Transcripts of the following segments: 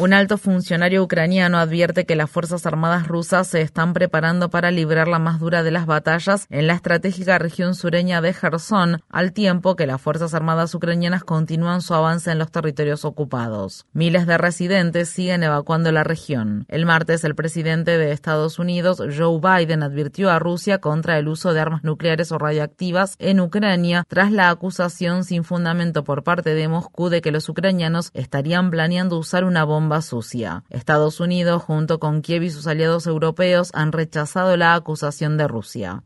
Un alto funcionario ucraniano advierte que las Fuerzas Armadas rusas se están preparando para librar la más dura de las batallas en la estratégica región sureña de Kherson, al tiempo que las Fuerzas Armadas ucranianas continúan su avance en los territorios ocupados. Miles de residentes siguen evacuando la región. El martes, el presidente de Estados Unidos, Joe Biden, advirtió a Rusia contra el uso de armas nucleares o radiactivas en Ucrania tras la acusación sin fundamento por parte de Moscú de que los ucranianos estarían planeando usar una bomba sucia. Estados Unidos, junto con Kiev y sus aliados europeos, han rechazado la acusación de Rusia.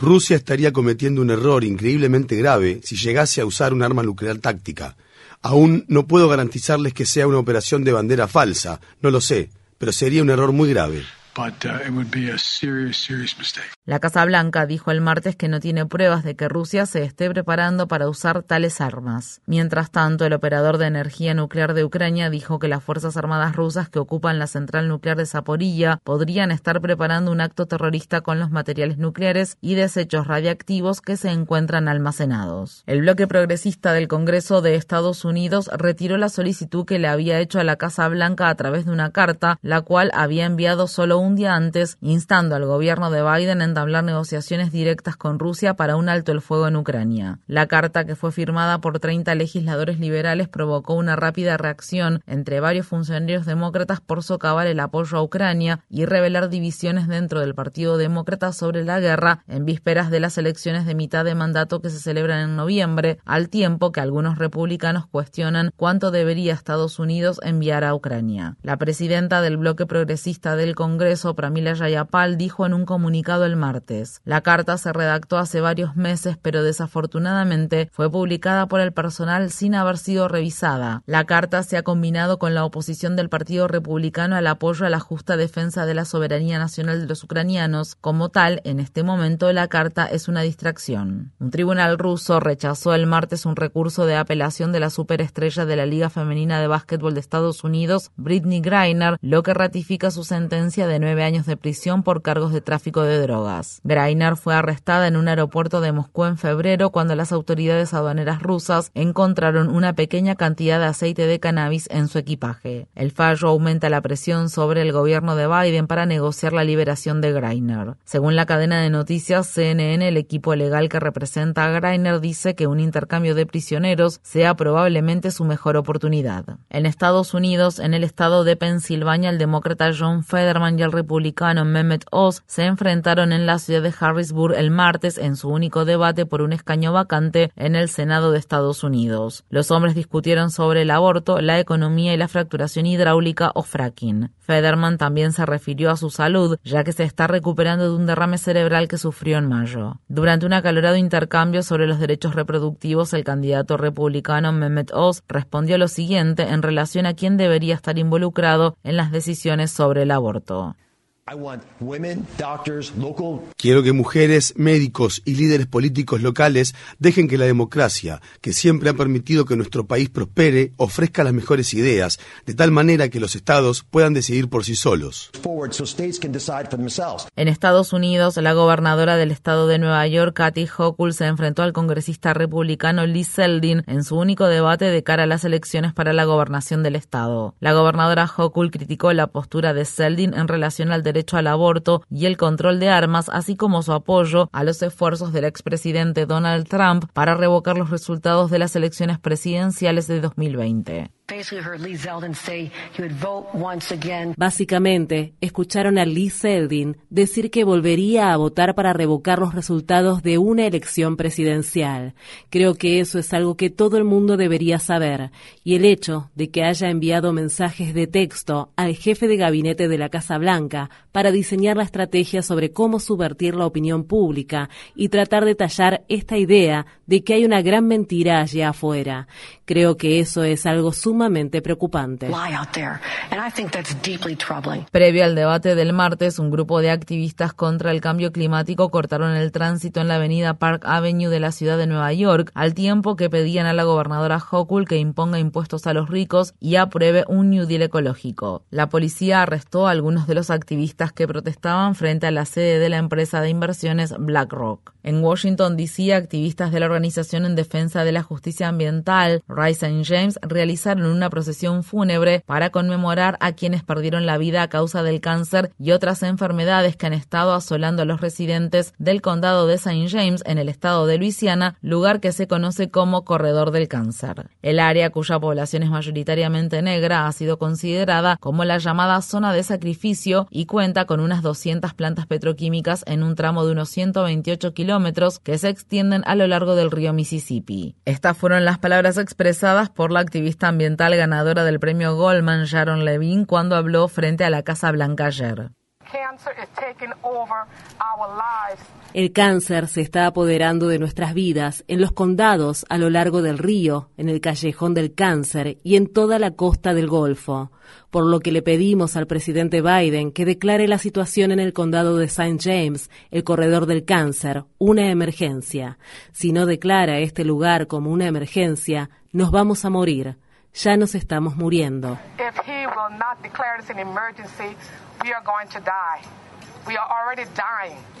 Rusia estaría cometiendo un error increíblemente grave si llegase a usar un arma nuclear táctica. Aún no puedo garantizarles que sea una operación de bandera falsa, no lo sé, pero sería un error muy grave. La Casa Blanca dijo el martes que no tiene pruebas de que Rusia se esté preparando para usar tales armas. Mientras tanto, el operador de energía nuclear de Ucrania dijo que las Fuerzas Armadas rusas que ocupan la central nuclear de Zaporilla podrían estar preparando un acto terrorista con los materiales nucleares y desechos radiactivos que se encuentran almacenados. El bloque progresista del Congreso de Estados Unidos retiró la solicitud que le había hecho a la Casa Blanca a través de una carta, la cual había enviado solo un un día antes, instando al gobierno de Biden a entablar negociaciones directas con Rusia para un alto el fuego en Ucrania. La carta, que fue firmada por 30 legisladores liberales, provocó una rápida reacción entre varios funcionarios demócratas por socavar el apoyo a Ucrania y revelar divisiones dentro del Partido Demócrata sobre la guerra en vísperas de las elecciones de mitad de mandato que se celebran en noviembre, al tiempo que algunos republicanos cuestionan cuánto debería Estados Unidos enviar a Ucrania. La presidenta del bloque progresista del Congreso Pramila Jayapal dijo en un comunicado el martes. La carta se redactó hace varios meses, pero desafortunadamente fue publicada por el personal sin haber sido revisada. La carta se ha combinado con la oposición del Partido Republicano al apoyo a la justa defensa de la soberanía nacional de los ucranianos. Como tal, en este momento la carta es una distracción. Un tribunal ruso rechazó el martes un recurso de apelación de la superestrella de la Liga Femenina de Básquetbol de Estados Unidos, Britney Greiner, lo que ratifica su sentencia de nueve años de prisión por cargos de tráfico de drogas. Greiner fue arrestada en un aeropuerto de Moscú en febrero cuando las autoridades aduaneras rusas encontraron una pequeña cantidad de aceite de cannabis en su equipaje. El fallo aumenta la presión sobre el gobierno de Biden para negociar la liberación de Greiner. Según la cadena de noticias CNN, el equipo legal que representa a Greiner dice que un intercambio de prisioneros sea probablemente su mejor oportunidad. En Estados Unidos, en el estado de Pensilvania, el demócrata John Federman y el republicano Mehmet Oz se enfrentaron en la ciudad de Harrisburg el martes en su único debate por un escaño vacante en el Senado de Estados Unidos. Los hombres discutieron sobre el aborto, la economía y la fracturación hidráulica o fracking. Federman también se refirió a su salud, ya que se está recuperando de un derrame cerebral que sufrió en mayo. Durante un acalorado intercambio sobre los derechos reproductivos, el candidato republicano Mehmet Oz respondió lo siguiente en relación a quién debería estar involucrado en las decisiones sobre el aborto. Quiero que mujeres, médicos y líderes políticos locales dejen que la democracia, que siempre ha permitido que nuestro país prospere, ofrezca las mejores ideas, de tal manera que los estados puedan decidir por sí solos. En Estados Unidos, la gobernadora del estado de Nueva York, Kathy Hochul, se enfrentó al congresista republicano Lee Seldin en su único debate de cara a las elecciones para la gobernación del estado. La gobernadora Hochul criticó la postura de Seldin en relación al derecho derecho al aborto y el control de armas, así como su apoyo a los esfuerzos del expresidente Donald Trump para revocar los resultados de las elecciones presidenciales de 2020. Básicamente, escucharon a Lee Zeldin decir que volvería a votar para revocar los resultados de una elección presidencial. Creo que eso es algo que todo el mundo debería saber, y el hecho de que haya enviado mensajes de texto al jefe de gabinete de la Casa Blanca para diseñar la estrategia sobre cómo subvertir la opinión pública y tratar de tallar esta idea de que hay una gran mentira allá afuera. Creo que eso es algo sumamente preocupante. Previo al debate del martes, un grupo de activistas contra el cambio climático cortaron el tránsito en la avenida Park Avenue de la ciudad de Nueva York, al tiempo que pedían a la gobernadora Hochul que imponga impuestos a los ricos y apruebe un New Deal ecológico. La policía arrestó a algunos de los activistas que protestaban frente a la sede de la empresa de inversiones BlackRock. En Washington, D.C., activistas de la Organización en Defensa de la Justicia Ambiental, Rise and James, realizaron una procesión fúnebre para conmemorar a quienes perdieron la vida a causa del cáncer y otras enfermedades que han estado asolando a los residentes del condado de St. James en el estado de Luisiana, lugar que se conoce como Corredor del Cáncer. El área, cuya población es mayoritariamente negra, ha sido considerada como la llamada zona de sacrificio y cuenta con unas 200 plantas petroquímicas en un tramo de unos 128 kilómetros que se extienden a lo largo del río Mississippi. Estas fueron las palabras expresadas por la activista ambiental ganadora del premio Goldman, Sharon Levine, cuando habló frente a la Casa Blanca ayer. El cáncer se está apoderando de nuestras vidas en los condados a lo largo del río, en el callejón del cáncer y en toda la costa del Golfo, por lo que le pedimos al presidente Biden que declare la situación en el condado de St. James, el corredor del cáncer, una emergencia. Si no declara este lugar como una emergencia, nos vamos a morir. Ya nos estamos muriendo.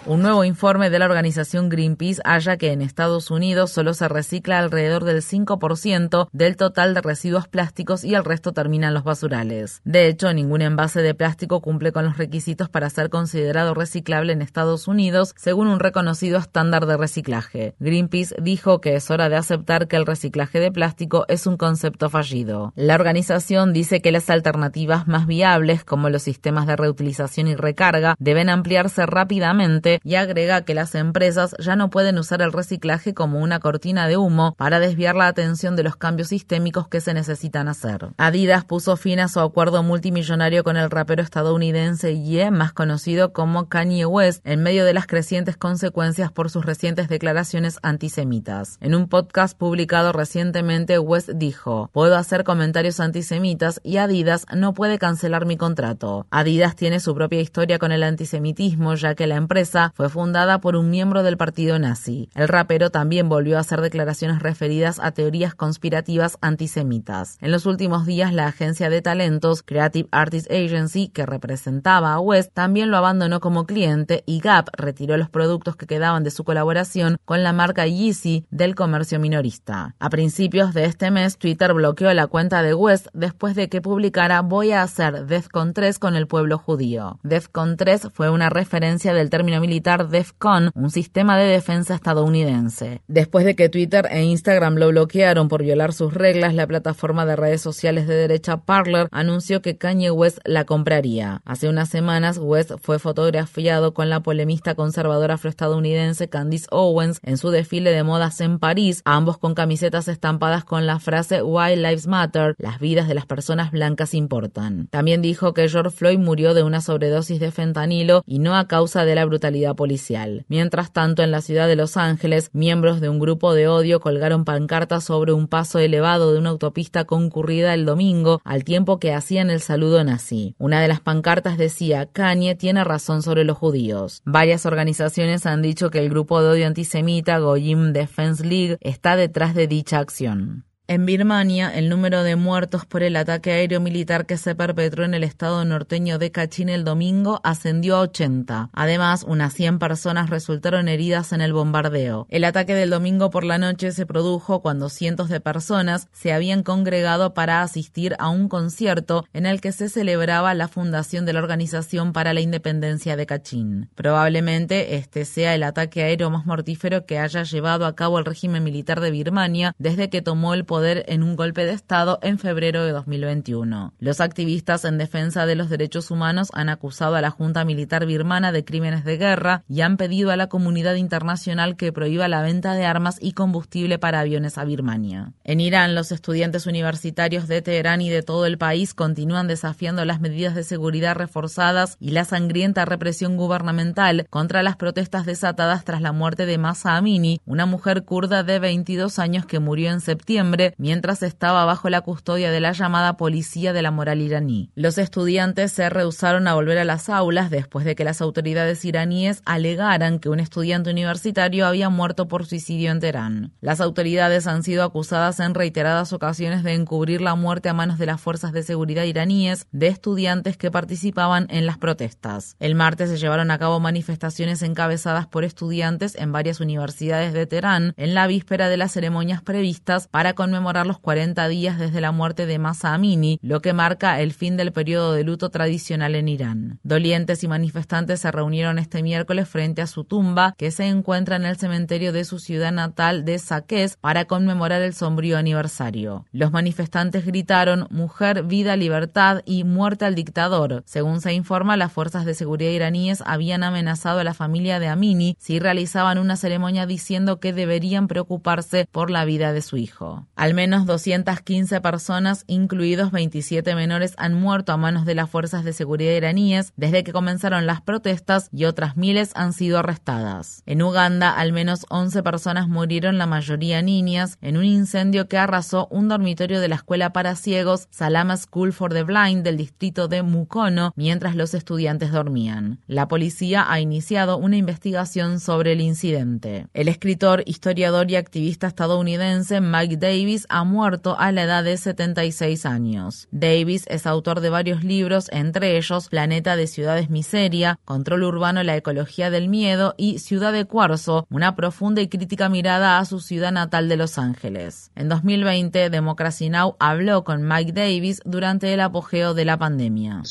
Un nuevo informe de la organización Greenpeace halla que en Estados Unidos solo se recicla alrededor del 5% del total de residuos plásticos y el resto termina en los basurales. De hecho, ningún envase de plástico cumple con los requisitos para ser considerado reciclable en Estados Unidos, según un reconocido estándar de reciclaje. Greenpeace dijo que es hora de aceptar que el reciclaje de plástico es un concepto fallido. La organización dice que las alternativas más viables, como los sistemas de reutilización y recarga, deben ampliarse rápidamente y agrega que las empresas ya no pueden usar el reciclaje como una cortina de humo para desviar la atención de los cambios sistémicos que se necesitan hacer. Adidas puso fin a su acuerdo multimillonario con el rapero estadounidense Ye, más conocido como Kanye West, en medio de las crecientes consecuencias por sus recientes declaraciones antisemitas. En un podcast publicado recientemente, West dijo, puedo hacer comentarios antisemitas y Adidas no puede cancelar mi contrato. Adidas tiene su propia historia con el antisemitismo, ya que la empresa fue fundada por un miembro del partido nazi. El rapero también volvió a hacer declaraciones referidas a teorías conspirativas antisemitas. En los últimos días, la agencia de talentos Creative Artist Agency, que representaba a West, también lo abandonó como cliente y Gap retiró los productos que quedaban de su colaboración con la marca Yeezy del comercio minorista. A principios de este mes, Twitter bloqueó la cuenta de West después de que publicara Voy a hacer DEFCON 3 con el pueblo judío. DEFCON 3 fue una referencia del término militar DEFCON, un sistema de defensa estadounidense. Después de que Twitter e Instagram lo bloquearon por violar sus reglas, la plataforma de redes sociales de derecha Parler anunció que Kanye West la compraría. Hace unas semanas, West fue fotografiado con la polemista conservadora afroestadounidense Candice Owens en su desfile de modas en París, ambos con camisetas estampadas con la frase Why Lives Matter, las vidas de las personas blancas importan. También dijo que George Floyd murió de una sobredosis de fentanilo y no a causa de la brutalidad policial. Mientras tanto, en la ciudad de Los Ángeles, miembros de un grupo de odio colgaron pancartas sobre un paso elevado de una autopista concurrida el domingo, al tiempo que hacían el saludo nazi. Una de las pancartas decía, Kanye tiene razón sobre los judíos. Varias organizaciones han dicho que el grupo de odio antisemita Goyim Defense League está detrás de dicha acción. En Birmania, el número de muertos por el ataque aéreo militar que se perpetró en el estado norteño de Kachin el domingo ascendió a 80. Además, unas 100 personas resultaron heridas en el bombardeo. El ataque del domingo por la noche se produjo cuando cientos de personas se habían congregado para asistir a un concierto en el que se celebraba la fundación de la Organización para la Independencia de Kachin. Probablemente este sea el ataque aéreo más mortífero que haya llevado a cabo el régimen militar de Birmania desde que tomó el poder poder en un golpe de Estado en febrero de 2021. Los activistas en defensa de los derechos humanos han acusado a la Junta Militar birmana de crímenes de guerra y han pedido a la comunidad internacional que prohíba la venta de armas y combustible para aviones a Birmania. En Irán, los estudiantes universitarios de Teherán y de todo el país continúan desafiando las medidas de seguridad reforzadas y la sangrienta represión gubernamental contra las protestas desatadas tras la muerte de Masa Amini, una mujer kurda de 22 años que murió en septiembre mientras estaba bajo la custodia de la llamada Policía de la Moral iraní. Los estudiantes se rehusaron a volver a las aulas después de que las autoridades iraníes alegaran que un estudiante universitario había muerto por suicidio en Teherán. Las autoridades han sido acusadas en reiteradas ocasiones de encubrir la muerte a manos de las fuerzas de seguridad iraníes de estudiantes que participaban en las protestas. El martes se llevaron a cabo manifestaciones encabezadas por estudiantes en varias universidades de Teherán en la víspera de las ceremonias previstas para conmemorar los 40 días desde la muerte de Masa Amini, lo que marca el fin del periodo de luto tradicional en Irán. Dolientes y manifestantes se reunieron este miércoles frente a su tumba, que se encuentra en el cementerio de su ciudad natal de Saqqez, para conmemorar el sombrío aniversario. Los manifestantes gritaron mujer, vida, libertad y muerte al dictador. Según se informa, las fuerzas de seguridad iraníes habían amenazado a la familia de Amini si realizaban una ceremonia diciendo que deberían preocuparse por la vida de su hijo. Menos 215 personas, incluidos 27 menores, han muerto a manos de las fuerzas de seguridad iraníes desde que comenzaron las protestas y otras miles han sido arrestadas. En Uganda, al menos 11 personas murieron, la mayoría niñas, en un incendio que arrasó un dormitorio de la escuela para ciegos Salama School for the Blind del distrito de Mukono mientras los estudiantes dormían. La policía ha iniciado una investigación sobre el incidente. El escritor, historiador y activista estadounidense Mike Davis ha muerto a la edad de 76 años. Davis es autor de varios libros, entre ellos Planeta de Ciudades Miseria, Control Urbano, la Ecología del Miedo y Ciudad de Cuarzo, una profunda y crítica mirada a su ciudad natal de Los Ángeles. En 2020, Democracy Now! habló con Mike Davis durante el apogeo de la pandemia.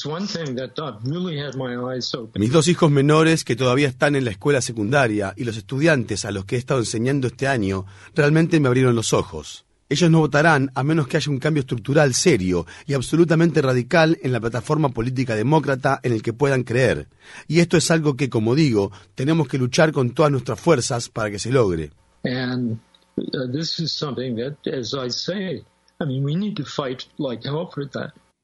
Mis dos hijos menores que todavía están en la escuela secundaria y los estudiantes a los que he estado enseñando este año realmente me abrieron los ojos. Ellos no votarán a menos que haya un cambio estructural serio y absolutamente radical en la plataforma política demócrata en el que puedan creer. Y esto es algo que, como digo, tenemos que luchar con todas nuestras fuerzas para que se logre. And uh, this is something that, as I say, I mean, we need to fight.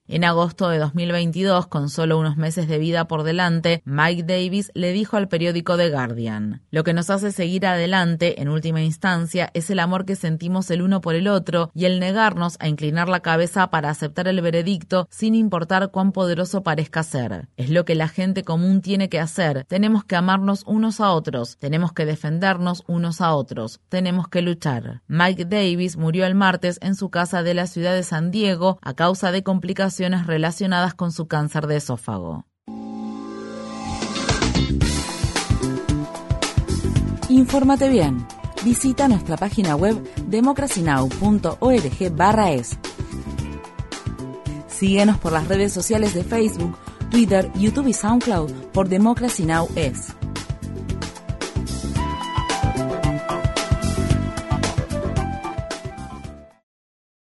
En agosto de 2022, con solo unos meses de vida por delante, Mike Davis le dijo al periódico The Guardian, Lo que nos hace seguir adelante, en última instancia, es el amor que sentimos el uno por el otro y el negarnos a inclinar la cabeza para aceptar el veredicto sin importar cuán poderoso parezca ser. Es lo que la gente común tiene que hacer. Tenemos que amarnos unos a otros, tenemos que defendernos unos a otros, tenemos que luchar. Mike Davis murió el martes en su casa de la ciudad de San Diego a causa de complicaciones relacionadas con su cáncer de esófago. Infórmate bien. Visita nuestra página web democracynow.org/es. Síguenos por las redes sociales de Facebook, Twitter, YouTube y SoundCloud por Democracy Now! es.